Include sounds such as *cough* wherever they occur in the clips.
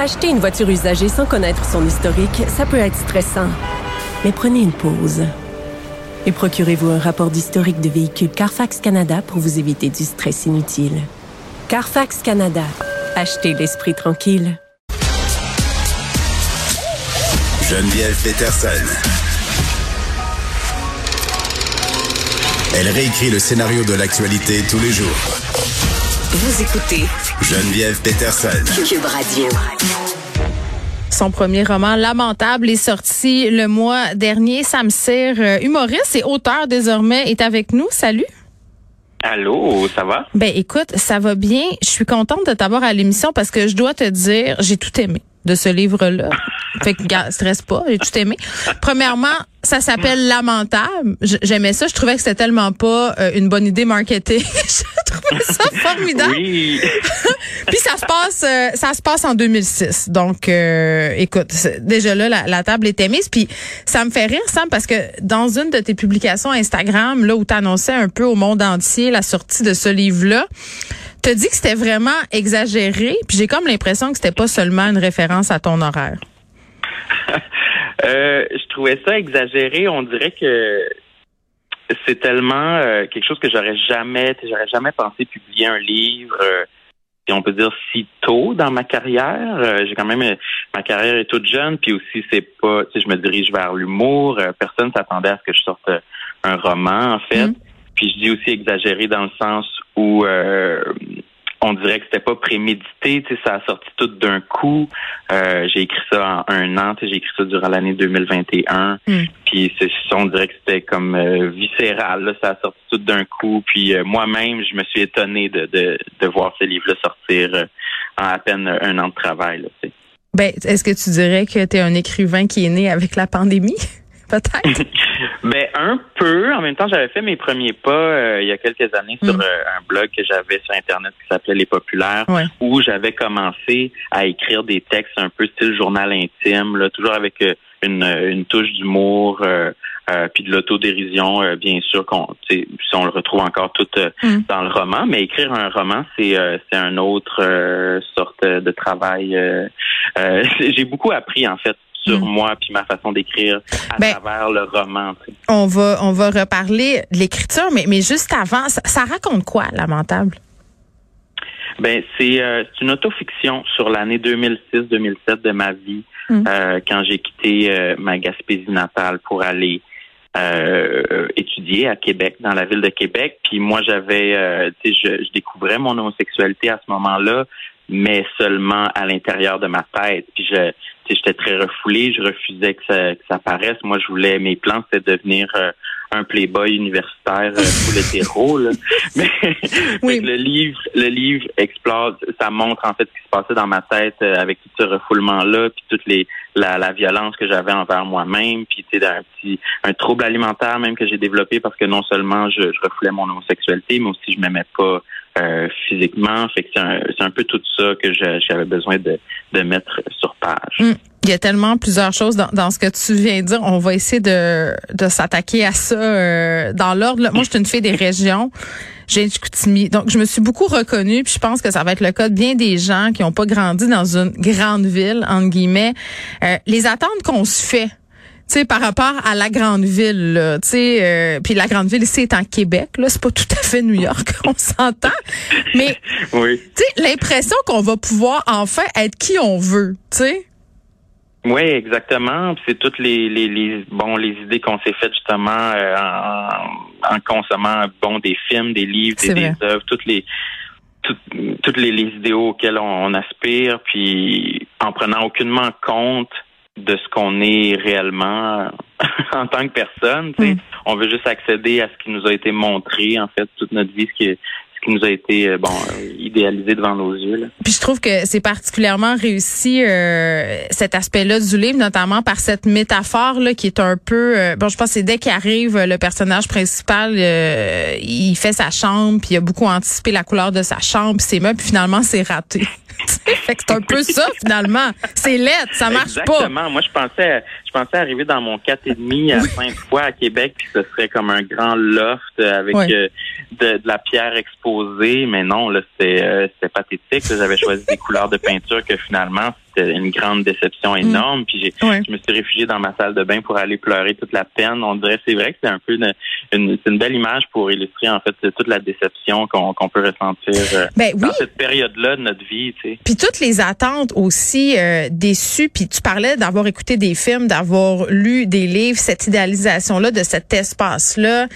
Acheter une voiture usagée sans connaître son historique, ça peut être stressant. Mais prenez une pause. Et procurez-vous un rapport d'historique de véhicule Carfax Canada pour vous éviter du stress inutile. Carfax Canada. Achetez l'esprit tranquille. Geneviève Peterson. Elle réécrit le scénario de l'actualité tous les jours. Vous écoutez Geneviève Peterson. Cube Radio. Son premier roman Lamentable est sorti le mois dernier. Sam Cyr, euh, humoriste et auteur désormais, est avec nous. Salut. Allô, ça va? Ben écoute, ça va bien. Je suis contente de t'avoir à l'émission parce que je dois te dire, j'ai tout aimé de ce livre-là. *laughs* fait que, gars, stresse pas, j'ai tout aimé. Premièrement, ça s'appelle Lamentable. J'aimais ça. Je trouvais que c'était tellement pas euh, une bonne idée marketing. *laughs* je trouvais ça *laughs* formidable. Oui. *laughs* Puis ça se passe, euh, ça se passe en 2006. Donc, euh, écoute, déjà là, la, table était mise. Puis ça me fait rire, Sam, parce que dans une de tes publications Instagram, là où tu annonçais un peu au monde entier la sortie de ce livre-là, tu dit que c'était vraiment exagéré. Puis j'ai comme l'impression que c'était pas seulement une référence à ton horaire. *laughs* Euh, je trouvais ça exagéré. On dirait que c'est tellement euh, quelque chose que j'aurais jamais, j'aurais jamais pensé publier un livre. Euh, si on peut dire si tôt dans ma carrière. J'ai quand même ma carrière est toute jeune, puis aussi c'est pas, tu sais, je me dirige vers l'humour. personne s'attendait à ce que je sorte un roman en fait. Mm. Puis je dis aussi exagéré dans le sens où on dirait que c'était pas prémédité, tu sais, ça a sorti tout d'un coup. Euh, j'ai écrit ça en un an, j'ai écrit ça durant l'année 2021. Hmm. Puis c'est, on dirait que c'était comme euh, viscéral, là, ça a sorti tout d'un coup. Puis euh, moi-même, je me suis étonné de, de, de voir ce livre-là sortir en à peine un an de travail. Là, ben, est-ce que tu dirais que tu es un écrivain qui est né avec la pandémie? *laughs* peut-être? *laughs* ben, un peu. En même temps, j'avais fait mes premiers pas euh, il y a quelques années sur mm. euh, un blog que j'avais sur Internet qui s'appelait Les Populaires, où j'avais commencé à écrire des textes un peu style journal intime, là, toujours avec euh, une, une touche d'humour. puis de l'autodérision, bien sûr, qu'on, si on le retrouve encore tout mm. dans le roman, mais écrire un roman, c'est c'est un autre sorte de travail. *laughs* J'ai beaucoup appris en fait sur mm. moi puis ma façon d'écrire à ben, travers le roman. On va on va reparler de l'écriture, mais mais juste avant, ça, raconte quoi, lamentable? Ben c'est euh, une autofiction sur l'année 2006-2007 de ma vie mm. euh, quand j'ai quitté euh, ma Gaspésie natale pour aller étudier à Québec, dans la ville de Québec. Puis moi, j'avais, tu sais, je, je, découvrais mon homosexualité à ce moment-là, mais seulement à l'intérieur de ma tête. Puis je, j'étais très refoulé, je refusais que ça, que ça paraisse. Moi, je voulais, mes plans, c'était de devenir euh, un playboy universitaire euh, full hétéro. Là. *laughs* Mais le livre, le livre explore, ça montre en fait ce qui se passait dans ma tête euh, avec tout ce refoulement-là, puis toute les la, la violence que j'avais envers moi-même, puis tu sais, un petit un trouble alimentaire même que j'ai développé parce que non seulement je, je refoulais mon homosexualité, mais aussi je m'aimais pas euh, physiquement. Fait que c'est un, peu tout ça que j'avais besoin de, mettre sur page. Hum. Il y a tellement plusieurs choses dans, ce que tu viens de dire. On va essayer de, de s'attaquer à ça euh, dans l'ordre. Moi, je suis une fille des régions. J'ai Donc, je me suis beaucoup reconnue, puis je pense que ça va être le cas de bien des gens qui n'ont pas grandi dans une grande ville, entre guillemets. Euh, les attentes qu'on se fait sais, par rapport à la grande ville, tu sais, euh, puis la grande ville, c'est en Québec, là, c'est pas tout à fait New York, *laughs* on s'entend, mais, *laughs* oui. tu sais, l'impression qu'on va pouvoir enfin être qui on veut, tu sais. Oui, exactement. C'est toutes les, les, les bon les idées qu'on s'est faites justement euh, en, en, consommant bon des films, des livres, des, des, œuvres, toutes les toutes, les, les idéaux auxquels on, on aspire, puis en prenant aucunement compte de ce qu'on est réellement *laughs* en tant que personne. Mm. On veut juste accéder à ce qui nous a été montré, en fait, toute notre vie, ce qui, ce qui nous a été euh, bon idéalisé devant nos yeux. Là. Puis je trouve que c'est particulièrement réussi euh, cet aspect-là du livre, notamment par cette métaphore là qui est un peu bon. Je pense que c'est dès qu'arrive le personnage principal, il fait sa chambre, puis il a beaucoup anticipé la couleur de sa chambre, puis ses meubles, puis finalement c'est raté. *laughs* fait que c'est un peu ça finalement. C'est lettre, ça marche pas. Exactement. Moi je pensais je pensais arriver dans mon quatre et demi à cinq fois à Québec, puis ce serait comme un grand loft avec euh, de, la pierre exposée, mais non, là c'était euh, pathétique. J'avais choisi des couleurs de peinture que finalement c'était une grande déception mm. énorme. Puis je me suis réfugié dans ma salle de bain pour aller pleurer toute la peine. On dirait c'est vrai que c'est un peu une, une, une belle image pour illustrer en fait toute la déception qu'on peut ressentir euh, ben dans cette période-là de notre vie. Tu sais. Puis toutes les attentes aussi euh, déçues. Puis tu parlais d'avoir écouté des films, d'avoir lu des livres, cette idéalisation-là de cet espace-là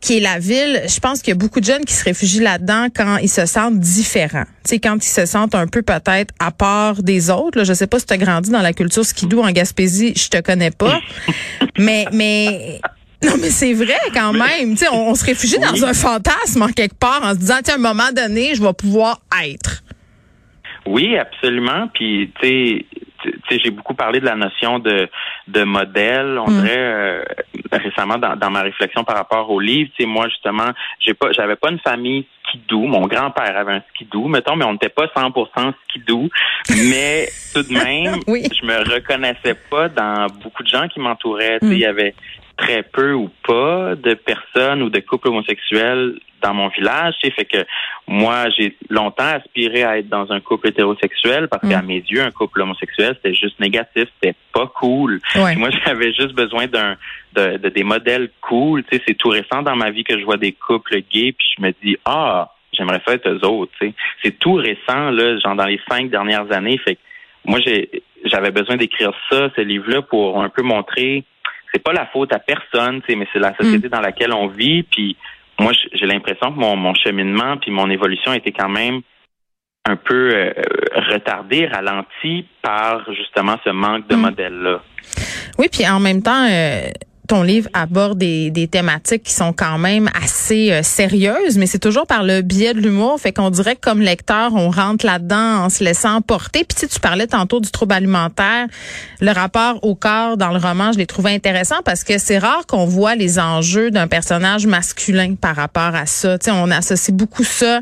qui est la ville. Je pense qu'il y a beaucoup de jeunes qui se réfugient là-dedans quand ils se sentent différents. Tu sais, quand ils se sentent un peu peut-être à part des autres. Là, je sais pas si tu as grandi dans la culture skidoo en Gaspésie, je te connais pas. *laughs* mais mais non, mais c'est vrai quand même. Tu sais, on, se réfugie dans un fantasme en quelque part en se disant, tiens, à un moment donné, je vais pouvoir être. Oui, absolument. Puis, tu sais, j'ai beaucoup parlé de la notion de, de modèle. On mm. dirait euh, récemment dans, dans, ma réflexion par rapport au livre, tu moi justement, j'ai pas, j'avais pas une famille skidoo. Mon grand-père avait un skidoo, mettons, mais on n'était pas 100% skidoo. Mais tout de *laughs* même, je me reconnaissais pas dans beaucoup de gens qui m'entouraient. Il y avait très peu ou pas de personnes ou de couples homosexuels dans mon village. Tu fait que moi, j'ai longtemps aspiré à être dans un couple hétérosexuel parce qu'à mm. mes yeux, un couple homosexuel, c'était juste négatif, c'était pas cool. Moi, *laughs* j'avais juste besoin d'un de, des modèles cool. Tu sais, c'est tout récent dans ma vie que je vois des couples gays, puis je me dis ah, j'aimerais ça être eux autres. Tu sais. C'est tout récent là, genre dans les cinq dernières années. Fait que moi, j'ai j'avais besoin d'écrire ça, ce livre-là, pour un peu montrer c'est pas la faute à personne, mais c'est la société mm. dans laquelle on vit. Puis moi, j'ai l'impression que mon, cheminement puis mon évolution a été quand même un peu euh, retardé, ralenti par justement ce manque de mm. modèle-là. Oui, puis en même temps, euh, ton livre aborde des, des, thématiques qui sont quand même assez euh, sérieuses, mais c'est toujours par le biais de l'humour. Fait qu'on dirait que comme lecteur, on rentre là-dedans en se laissant porter. Puis tu, tu parlais tantôt du trouble alimentaire. Le rapport au corps dans le roman, je l'ai trouvé intéressant parce que c'est rare qu'on voit les enjeux d'un personnage masculin par rapport à ça. Tu sais, on associe beaucoup ça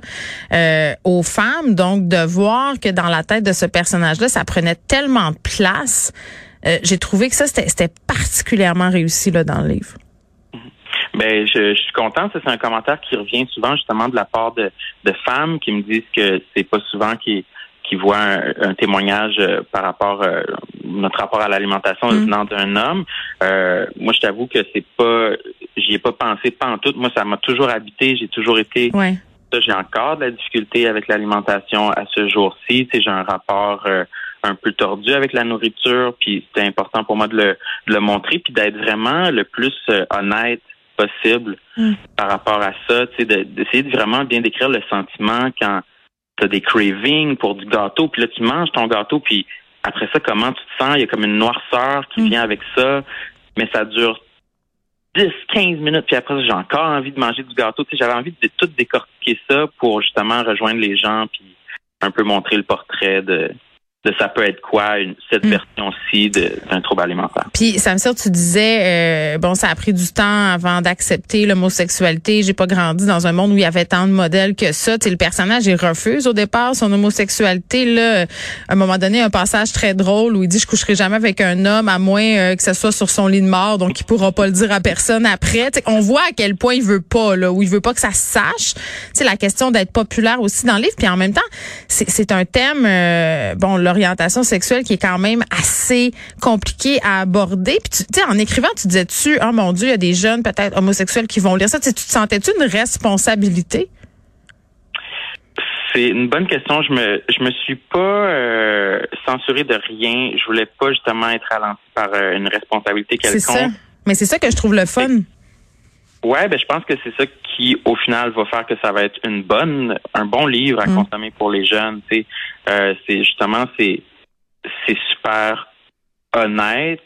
euh, aux femmes. Donc, de voir que dans la tête de ce personnage-là, ça prenait tellement de place euh, j'ai trouvé que ça, c'était particulièrement réussi là, dans le livre. Ben, je, suis content. C'est un commentaire qui revient souvent justement de la part de, femmes qui me disent que c'est pas souvent qui qui voient un, témoignage euh, par rapport euh, notre rapport à l'alimentation mm. venant d'un homme. moi, je t'avoue que c'est pas, j'y ai pas pensé pas en tout. Moi, ça m'a toujours habité. J'ai toujours été. Ouais. J'ai encore de la difficulté avec l'alimentation à ce jour-ci. J'ai un rapport un peu tordu avec la nourriture, puis c'était important pour moi de le, le montrer, puis d'être vraiment le plus euh, honnête possible mm. par rapport à ça, tu sais, d'essayer de, vraiment bien décrire le sentiment quand tu as des cravings pour du gâteau, puis là tu manges ton gâteau, puis après ça, comment tu te sens? Il y a comme une noirceur qui mm. vient avec ça, mais ça dure 10, 15 minutes, puis après j'ai encore envie de manger du gâteau. Tu sais, j'avais envie de tout décortiquer ça pour justement rejoindre les gens, puis un peu montrer le portrait de, de ça peut être quoi une, cette hmm. version-ci d'un trouble alimentaire. Puis ça me sert, tu disais euh, bon ça a pris du temps avant d'accepter l'homosexualité. J'ai pas grandi dans un monde où il y avait tant de modèles que ça. Tu le personnage il refuse au départ son homosexualité là. À un moment donné un passage très drôle où il dit je coucherai jamais avec un homme à moins euh, que ce soit sur son lit de mort donc il pourra pas le dire à personne après. on voit à quel point il veut pas là où il veut pas que ça se sache. C'est la question d'être populaire aussi dans le livre puis en même temps c'est un thème euh, bon là orientation sexuelle qui est quand même assez compliqué à aborder. Puis tu sais, en écrivant, tu disais-tu, oh mon Dieu, il y a des jeunes peut-être homosexuels qui vont lire ça. tu te sentais-tu une responsabilité? C'est une bonne question. Je me je me suis pas euh, censuré de rien. Je voulais pas justement être ralenti par euh, une responsabilité quelconque. C'est ça. Mais c'est ça que je trouve le fun. Ouais, ben je pense que c'est ça qui, au final, va faire que ça va être une bonne, un bon livre à mm. consommer pour les jeunes. Tu euh, c'est justement c'est c'est super honnête.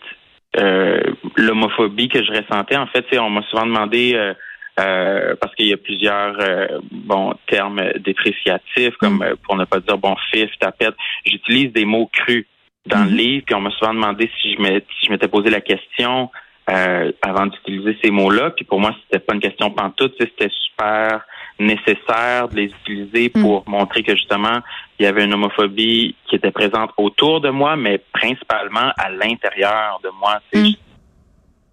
Euh, l'homophobie que je ressentais, en fait, on m'a souvent demandé euh, euh, parce qu'il y a plusieurs euh, bon termes dépréciatifs, comme euh, pour ne pas dire bon fif, tapette. J'utilise des mots crus dans le livre, puis on m'a souvent demandé si je m'étais si je m'étais posé la question avant d'utiliser ces mots-là. Puis pour moi, c'était pas une question pantoute, c'était super nécessaire de les utiliser pour montrer que justement il y avait une homophobie qui était présente autour de moi, mais principalement à l'intérieur de moi. C'est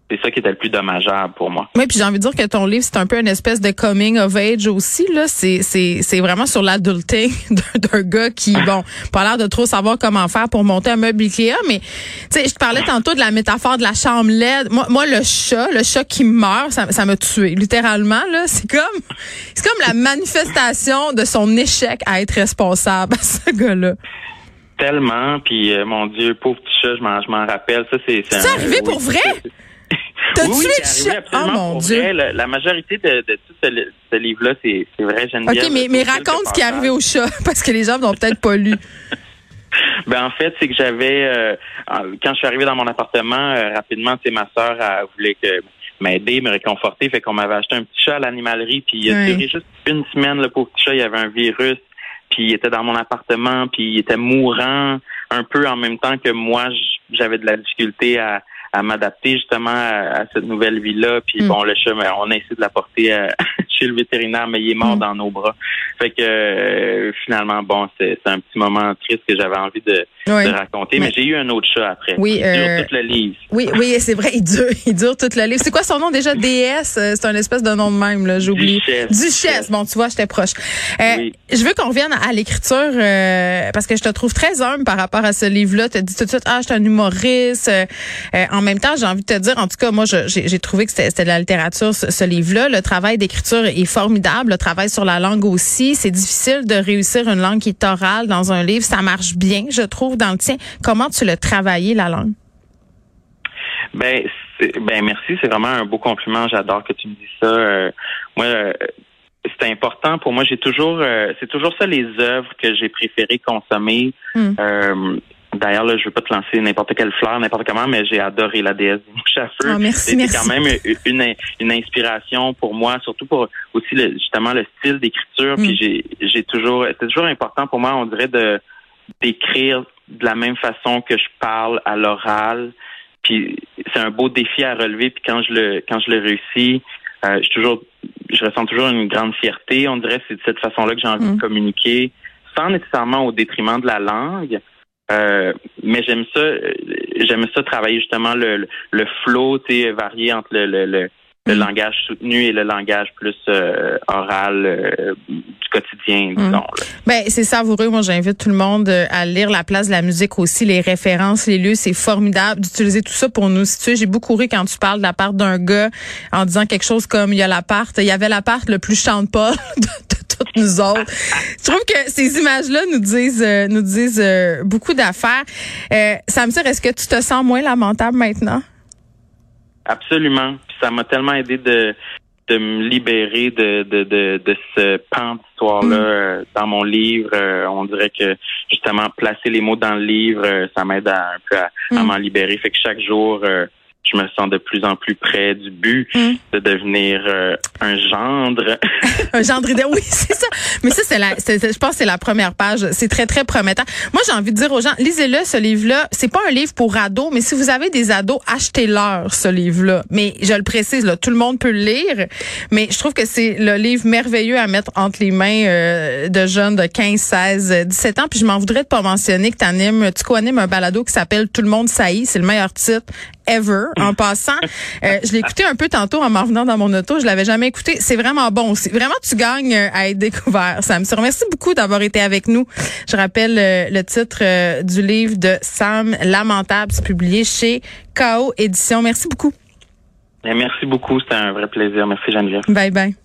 c'est ça qui était le plus dommageable pour moi. Oui, puis j'ai envie de dire que ton livre, c'est un peu une espèce de coming of age aussi. là. C'est, c'est, c'est vraiment sur l'adulting *laughs* d'un gars qui, bon, pas l'air de trop savoir comment faire pour monter un meuble Ikea, mais tu sais, je te parlais tantôt de la métaphore de la chambre LED. Moi, moi le chat, le chat qui meurt, ça, ça m'a tué, littéralement. là. C'est comme, c'est comme la manifestation de son échec à être responsable, ce gars-là. Tellement, puis euh, mon Dieu, pauvre petit chat, je m'en, je m'en rappelle. Ça, c'est, c'est, arrivé pour vrai? Oui, oui, oh, mon Dieu. Vrai. La, majorité de, de tout ce, ce livre-là, c'est vrai, Geneviève. OK, mais, mais raconte ce qui est arrivé au chat, *laughs* parce que les gens n'ont peut-être pas lu. *laughs* Ben en fait, c'est que j'avais euh, quand je suis arrivé dans mon appartement euh, rapidement, c'est ma sœur voulait que m'aider, me réconforter, fait qu'on m'avait acheté un petit chat à l'animalerie, puis il a duré juste une semaine le pauvre petit chat, il y avait un virus, puis il était dans mon appartement, puis il était mourant un peu en même temps que moi, j'avais de la difficulté à à m'adapter justement à, cette nouvelle vie-là. Puis mm. bon, le ben, on a essayé de l'apporter euh, *laughs* chez le vétérinaire, mais il est mort mm. dans nos bras. Fait que euh, finalement, bon, c'est un petit moment triste que j'avais envie de, raconter. Mais, j'ai eu un autre chat après. Oui, il dure euh, tout le livre. Oui, oui, c'est vrai, il dure, *laughs* il dure tout le livre. C'est quoi son nom déjà? DS? C'est un espèce de nom de même, là, j'oublie. Duchesse. Duchesse. Bon, tu vois, j'étais proche. Je veux qu'on revienne à l'écriture parce que je te trouve très humble par rapport à ce livre-là. Tu dit tout de suite, ah, je suis un humoriste. en même temps, j'ai envie de te dire, en tout cas, moi, j'ai trouvé que c'était de la littérature, ce, livre-là. Le travail d'écriture est formidable. Le travail sur la langue aussi. C'est difficile de réussir une langue qui est orale dans un livre. Ça marche bien, je trouve, dans le tien. Comment tu l'as travaillé, la langue? Ben, ben merci. C'est vraiment un beau compliment. J'adore que tu me dis ça. Euh, moi, euh, c'est important pour moi. J'ai toujours, euh, c'est toujours ça les œuvres que j'ai préféré consommer. Hmm. D'ailleurs, là, je veux pas te lancer n'importe quelle fleur, n'importe comment, mais j'ai adoré la déesse du mouche à feu. Oh, C'était quand même une, une inspiration pour moi, surtout pour aussi le, justement le style d'écriture. Puis mm. j'ai, j'ai toujours, c'était toujours important pour moi, on dirait de d'écrire de la même façon que je parle à l'oral. Puis c'est un beau défi à relever. Puis quand je le quand je le réussis, euh, je toujours, je ressens toujours une grande fierté. On dirait que c'est de cette façon-là que j'ai envie de mm. communiquer, sans nécessairement au détriment de la langue. Euh, mais j'aime ça, euh, j'aime ça travailler justement le, le flow, tu sais, varié entre le, le, le, mm. langage soutenu et le langage plus euh, oral du quotidien, mm. disons. Ben c'est savoureux. Moi, j'invite tout le monde à lire La place de la musique aussi, les références, les lieux. C'est formidable d'utiliser tout ça pour nous situer. J'ai beaucoup ri quand tu parles de la part d'un gars en disant quelque chose comme il y a l'appart, il y avait l'appart le plus chante-pas *laughs* toutes nous autres. Je trouve que ces images-là nous disent euh, nous disent euh, beaucoup d'affaires. Euh, Samsir, est-ce que tu te sens moins lamentable maintenant? Absolument. ça m'a tellement aidé de de me libérer de, de, de, de ce pan d'histoire-là mm. euh, dans mon livre. on dirait que justement placer les mots dans le livre, ça m'aide un peu à, à mm. m'en libérer. Fait que chaque jour, je me sens de plus en plus près du but hmm. de devenir euh, un gendre. *laughs* un gendre idéal, oui, c'est ça. Mais ça, c'est la, je pense que c'est la première page. C'est très, très prometteur. Moi, j'ai envie de dire aux gens, lisez-le, ce livre-là. C'est pas un livre pour ados, mais si vous avez des ados, achetez-leur ce livre-là. Mais je le précise, là, tout le monde peut le lire. Mais je trouve que c'est le livre merveilleux à mettre entre les mains euh, de jeunes de 15, 16, 17 ans. Puis je m'en voudrais de pas mentionner que tu animes, tu co-animes un balado qui s'appelle Tout le monde saillit. C'est le meilleur titre ever. En passant, euh, je l'ai écouté un peu tantôt en m'en revenant dans mon auto. Je l'avais jamais écouté. C'est vraiment bon aussi. Vraiment, tu gagnes euh, à être découvert. Sam, merci beaucoup d'avoir été avec nous. Je rappelle euh, le titre du livre de Sam Lamentable, c'est publié chez KO Édition. Merci beaucoup. Merci beaucoup. C'était un vrai plaisir. Merci Geneviève. Bye bye.